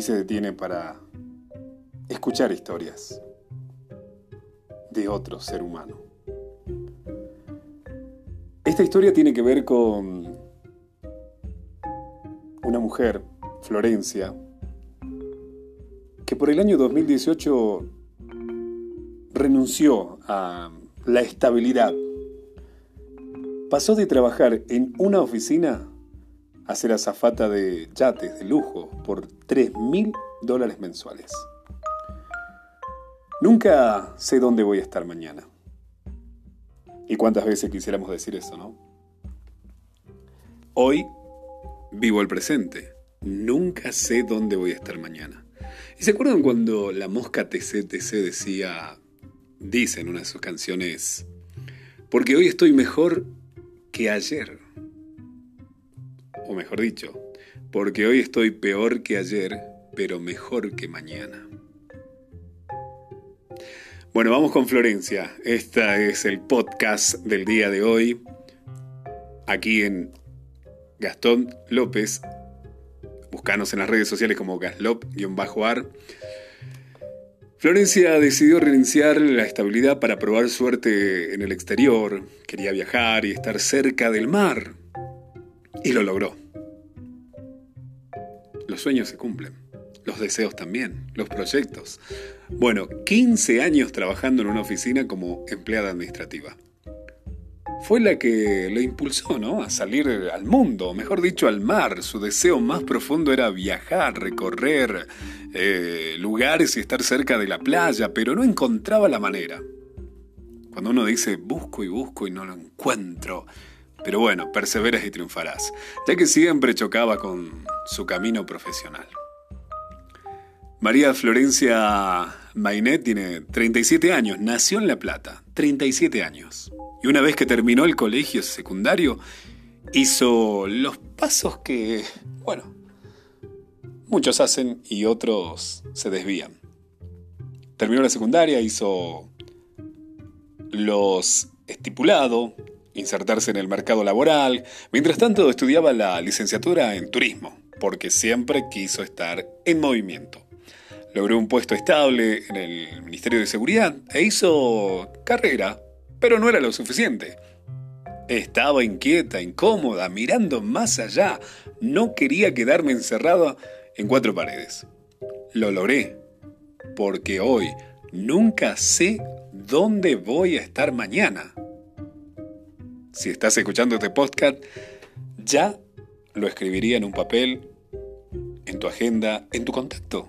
y se detiene para escuchar historias de otro ser humano. Esta historia tiene que ver con una mujer, Florencia, que por el año 2018 renunció a la estabilidad. Pasó de trabajar en una oficina a ser azafata de yates de lujo por 3 mil dólares mensuales. Nunca sé dónde voy a estar mañana. ¿Y cuántas veces quisiéramos decir eso, no? Hoy vivo el presente. Nunca sé dónde voy a estar mañana. ¿Y se acuerdan cuando la mosca TCTC decía, dice en una de sus canciones, porque hoy estoy mejor que ayer? O mejor dicho, porque hoy estoy peor que ayer, pero mejor que mañana. Bueno, vamos con Florencia. Este es el podcast del día de hoy. Aquí en Gastón López. Buscanos en las redes sociales como gaslop-ar. Florencia decidió renunciar la estabilidad para probar suerte en el exterior. Quería viajar y estar cerca del mar. Y lo logró. Los sueños se cumplen los deseos también, los proyectos. Bueno, 15 años trabajando en una oficina como empleada administrativa. Fue la que le impulsó, ¿no? A salir al mundo, mejor dicho, al mar. Su deseo más profundo era viajar, recorrer eh, lugares y estar cerca de la playa, pero no encontraba la manera. Cuando uno dice busco y busco y no lo encuentro, pero bueno, perseveras y triunfarás, ya que siempre chocaba con su camino profesional. María Florencia Mainet tiene 37 años, nació en La Plata, 37 años. Y una vez que terminó el colegio secundario, hizo los pasos que, bueno, muchos hacen y otros se desvían. Terminó la secundaria, hizo los estipulados, insertarse en el mercado laboral, mientras tanto estudiaba la licenciatura en turismo, porque siempre quiso estar en movimiento logró un puesto estable en el Ministerio de Seguridad e hizo carrera, pero no era lo suficiente. Estaba inquieta, incómoda, mirando más allá. No quería quedarme encerrado en cuatro paredes. Lo logré, porque hoy nunca sé dónde voy a estar mañana. Si estás escuchando este podcast, ya lo escribiría en un papel, en tu agenda, en tu contacto.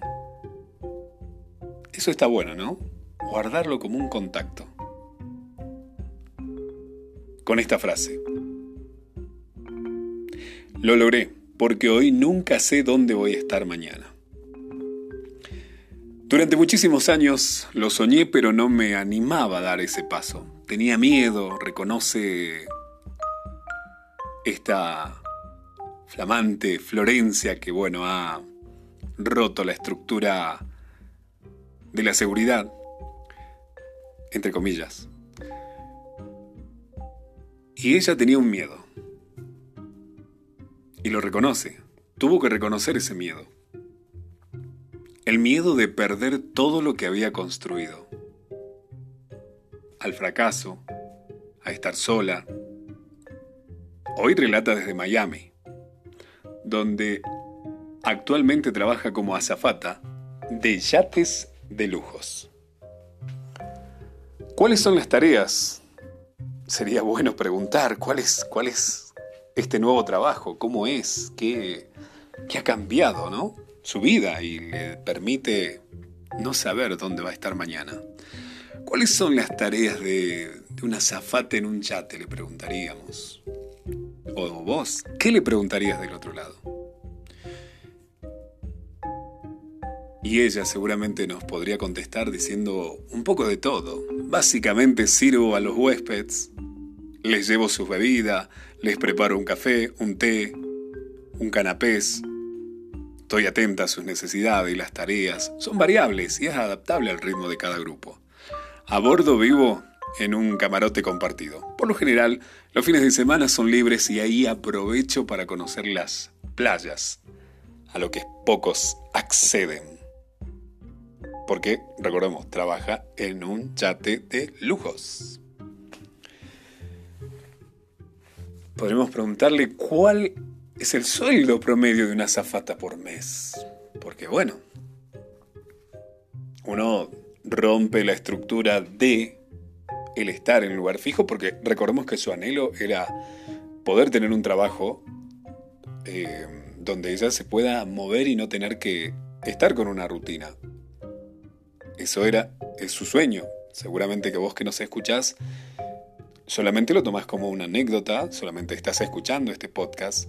Eso está bueno, ¿no? Guardarlo como un contacto. Con esta frase. Lo logré, porque hoy nunca sé dónde voy a estar mañana. Durante muchísimos años lo soñé, pero no me animaba a dar ese paso. Tenía miedo, reconoce esta flamante Florencia que, bueno, ha roto la estructura de la seguridad, entre comillas. Y ella tenía un miedo. Y lo reconoce. Tuvo que reconocer ese miedo. El miedo de perder todo lo que había construido. Al fracaso, a estar sola. Hoy relata desde Miami, donde actualmente trabaja como azafata de yates de lujos. ¿Cuáles son las tareas? Sería bueno preguntar cuál es, este nuevo trabajo, cómo es, qué, qué ha cambiado, ¿no? Su vida y le permite no saber dónde va a estar mañana. ¿Cuáles son las tareas de, un azafate en un yate? Le preguntaríamos. O vos, ¿qué le preguntarías del otro lado? Y ella seguramente nos podría contestar diciendo un poco de todo. Básicamente sirvo a los huéspedes, les llevo sus bebidas, les preparo un café, un té, un canapés. Estoy atenta a sus necesidades y las tareas. Son variables y es adaptable al ritmo de cada grupo. A bordo vivo en un camarote compartido. Por lo general, los fines de semana son libres y ahí aprovecho para conocer las playas, a lo que pocos acceden. Porque, recordemos, trabaja en un yate de lujos. Podremos preguntarle cuál es el sueldo promedio de una zafata por mes. Porque bueno, uno rompe la estructura de el estar en lugar fijo, porque recordemos que su anhelo era poder tener un trabajo eh, donde ella se pueda mover y no tener que estar con una rutina. Eso era, es su sueño. Seguramente que vos que nos escuchás, solamente lo tomás como una anécdota, solamente estás escuchando este podcast,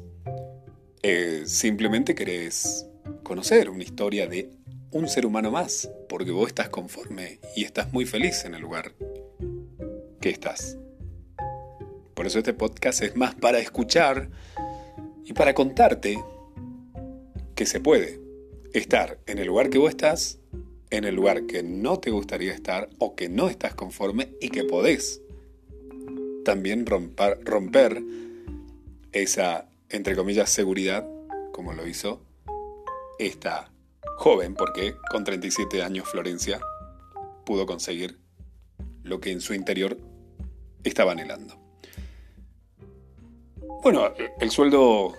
eh, simplemente querés conocer una historia de un ser humano más, porque vos estás conforme y estás muy feliz en el lugar que estás. Por eso este podcast es más para escuchar y para contarte que se puede estar en el lugar que vos estás, en el lugar que no te gustaría estar o que no estás conforme y que podés también romper, romper esa, entre comillas, seguridad, como lo hizo esta joven, porque con 37 años Florencia pudo conseguir lo que en su interior estaba anhelando. Bueno, el sueldo,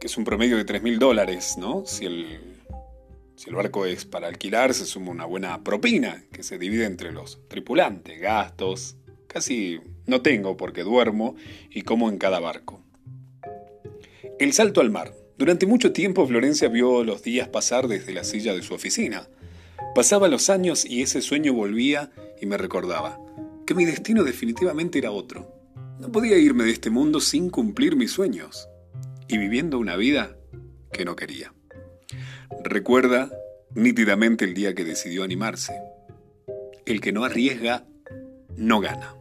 que es un promedio de 3 mil dólares, ¿no? Si el, si el barco es para alquilar, se suma una buena propina, que se divide entre los tripulantes, gastos. Casi no tengo porque duermo y como en cada barco. El salto al mar. Durante mucho tiempo Florencia vio los días pasar desde la silla de su oficina. Pasaba los años y ese sueño volvía y me recordaba que mi destino definitivamente era otro. No podía irme de este mundo sin cumplir mis sueños y viviendo una vida que no quería. Recuerda nítidamente el día que decidió animarse. El que no arriesga, no gana.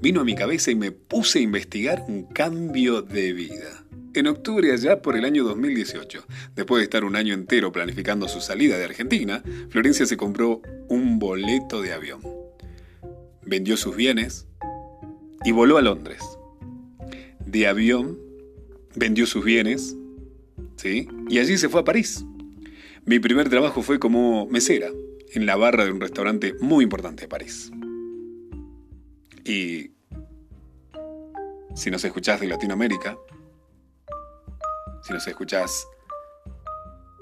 Vino a mi cabeza y me puse a investigar un cambio de vida en octubre allá por el año 2018. Después de estar un año entero planificando su salida de Argentina, Florencia se compró un boleto de avión. Vendió sus bienes y voló a Londres. De avión vendió sus bienes, ¿sí? Y allí se fue a París. Mi primer trabajo fue como mesera en la barra de un restaurante muy importante de París. Y si nos escuchás de Latinoamérica, si nos escuchás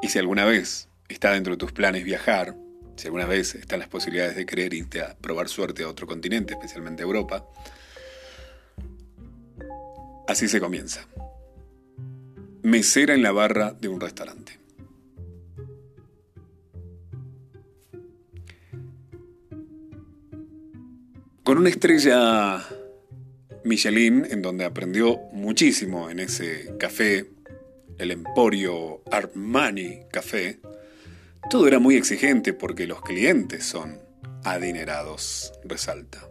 y si alguna vez está dentro de tus planes viajar, si alguna vez están las posibilidades de querer irte a probar suerte a otro continente, especialmente Europa, así se comienza. Mesera en la barra de un restaurante. Con una estrella Michelin, en donde aprendió muchísimo en ese café el emporio Armani Café, todo era muy exigente porque los clientes son adinerados, resalta.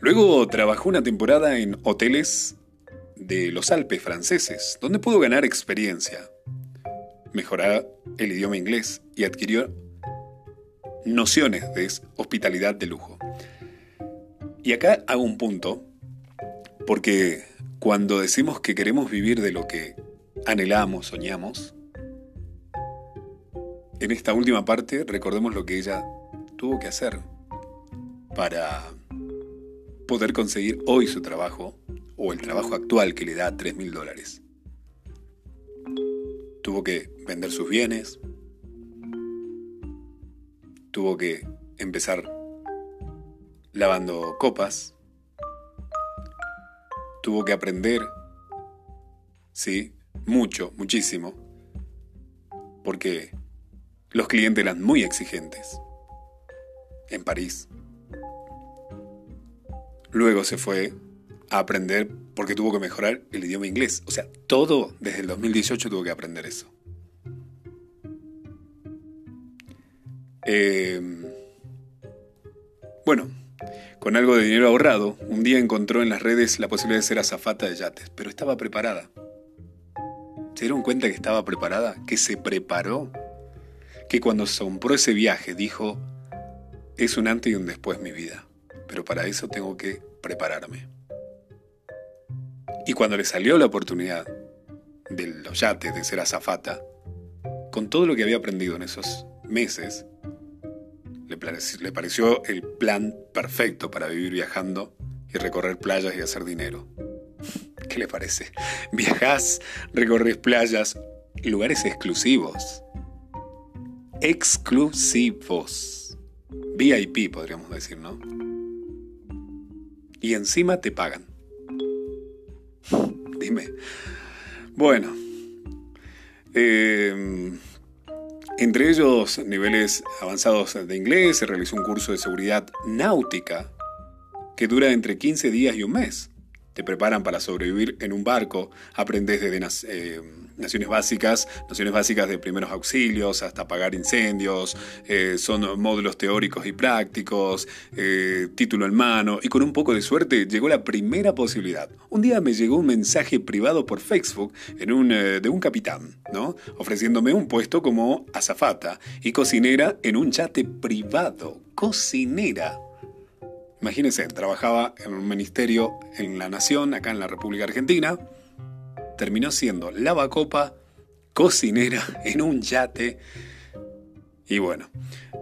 Luego trabajó una temporada en hoteles de los Alpes franceses, donde pudo ganar experiencia, mejorar el idioma inglés y adquirió nociones de hospitalidad de lujo. Y acá hago un punto, porque cuando decimos que queremos vivir de lo que anhelamos, soñamos. En esta última parte recordemos lo que ella tuvo que hacer para poder conseguir hoy su trabajo o el trabajo actual que le da 3 mil dólares. Tuvo que vender sus bienes, tuvo que empezar lavando copas, tuvo que aprender, sí, mucho, muchísimo, porque los clientes eran muy exigentes en París. Luego se fue a aprender porque tuvo que mejorar el idioma inglés. O sea, todo desde el 2018 tuvo que aprender eso. Em, bueno, con algo de dinero ahorrado, un día encontró en las redes la posibilidad de ser azafata de yates, pero estaba preparada. ¿Se dieron cuenta que estaba preparada? ¿Que se preparó? Que cuando se compró ese viaje dijo, es un antes y un después mi vida, pero para eso tengo que prepararme. Y cuando le salió la oportunidad de los yates, de ser azafata, con todo lo que había aprendido en esos meses, le, le pareció el plan perfecto para vivir viajando y recorrer playas y hacer dinero. ¿Qué le parece? Viajás, recorres playas, lugares exclusivos. Exclusivos. VIP podríamos decir, ¿no? Y encima te pagan. Dime. Bueno. Eh, entre ellos, niveles avanzados de inglés, se realizó un curso de seguridad náutica que dura entre 15 días y un mes. Te preparan para sobrevivir en un barco, aprendes desde eh, naciones básicas, nociones básicas de primeros auxilios hasta apagar incendios, eh, son módulos teóricos y prácticos, eh, título en mano y con un poco de suerte llegó la primera posibilidad. Un día me llegó un mensaje privado por Facebook de un capitán, ¿no? ofreciéndome un puesto como azafata y cocinera en un yate privado. Cocinera. Imagínense, trabajaba en un ministerio en la Nación, acá en la República Argentina. Terminó siendo lavacopa, cocinera en un yate. Y bueno,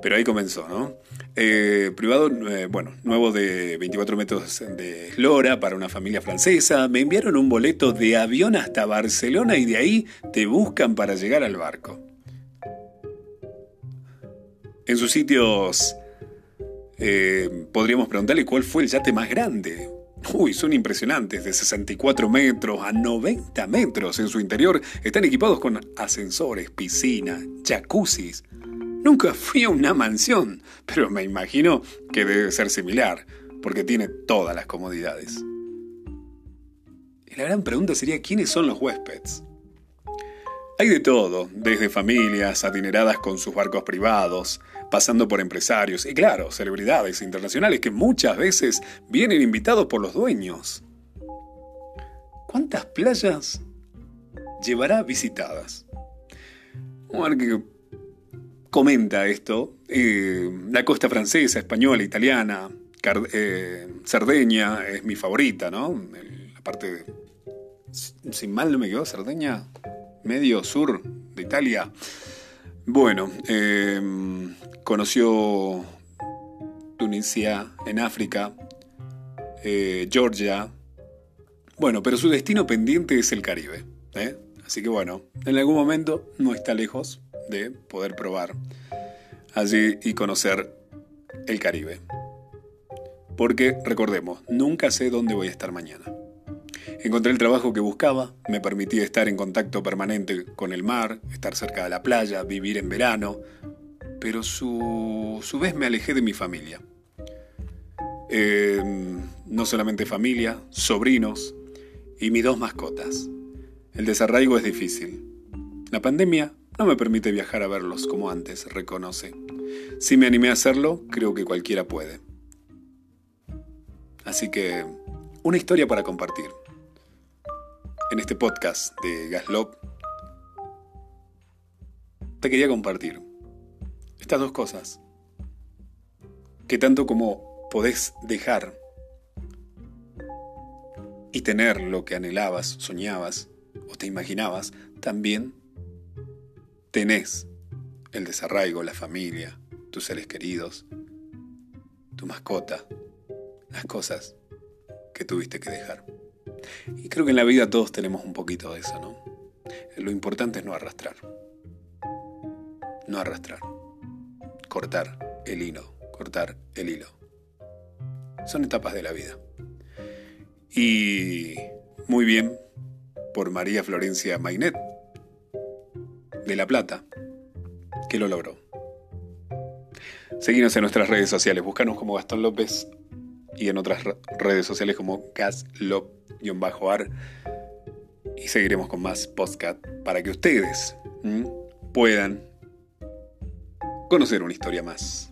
pero ahí comenzó, ¿no? Eh, privado, eh, bueno, nuevo de 24 metros de eslora para una familia francesa. Me enviaron un boleto de avión hasta Barcelona y de ahí te buscan para llegar al barco. En sus sitios eh, podríamos preguntarle cuál fue el yate más grande. Uy, son impresionantes, de 64 metros a 90 metros en su interior. Están equipados con ascensores, piscina, jacuzzis. Nunca fui a una mansión, pero me imagino que debe ser similar, porque tiene todas las comodidades. Y la gran pregunta sería, ¿quiénes son los huéspedes? Hay de todo, desde familias adineradas con sus barcos privados, pasando por empresarios y claro, celebridades internacionales que muchas veces vienen invitados por los dueños. ¿Cuántas playas llevará visitadas? Un que comenta esto, eh, la costa francesa, española, italiana, eh, Cerdeña es mi favorita, ¿no? La parte, de, sin mal no me quedó, Cerdeña, medio sur de Italia. Bueno, eh, conoció Tunisia en África, eh, Georgia. Bueno, pero su destino pendiente es el Caribe. ¿eh? Así que bueno, en algún momento no está lejos de poder probar allí y conocer el Caribe. Porque recordemos, nunca sé dónde voy a estar mañana. Encontré el trabajo que buscaba, me permitía estar en contacto permanente con el mar, estar cerca de la playa, vivir en verano, pero su, su vez me alejé de mi familia. Eh, no solamente familia, sobrinos y mis dos mascotas. El desarraigo es difícil. La pandemia no me permite viajar a verlos como antes, reconoce. Si me animé a hacerlo, creo que cualquiera puede. Así que, una historia para compartir. En este podcast de Gaslop, te quería compartir estas dos cosas. Que tanto como podés dejar y tener lo que anhelabas, soñabas o te imaginabas, también tenés el desarraigo, la familia, tus seres queridos, tu mascota, las cosas que tuviste que dejar. Y creo que en la vida todos tenemos un poquito de eso, ¿no? Lo importante es no arrastrar. No arrastrar cortar el hilo, cortar el hilo. Son etapas de la vida. Y muy bien por María Florencia Mainet, de La Plata, que lo logró. Seguimos en nuestras redes sociales, búscanos como Gastón López y en otras redes sociales como gaslop-ar y seguiremos con más podcast para que ustedes puedan conocer una historia más.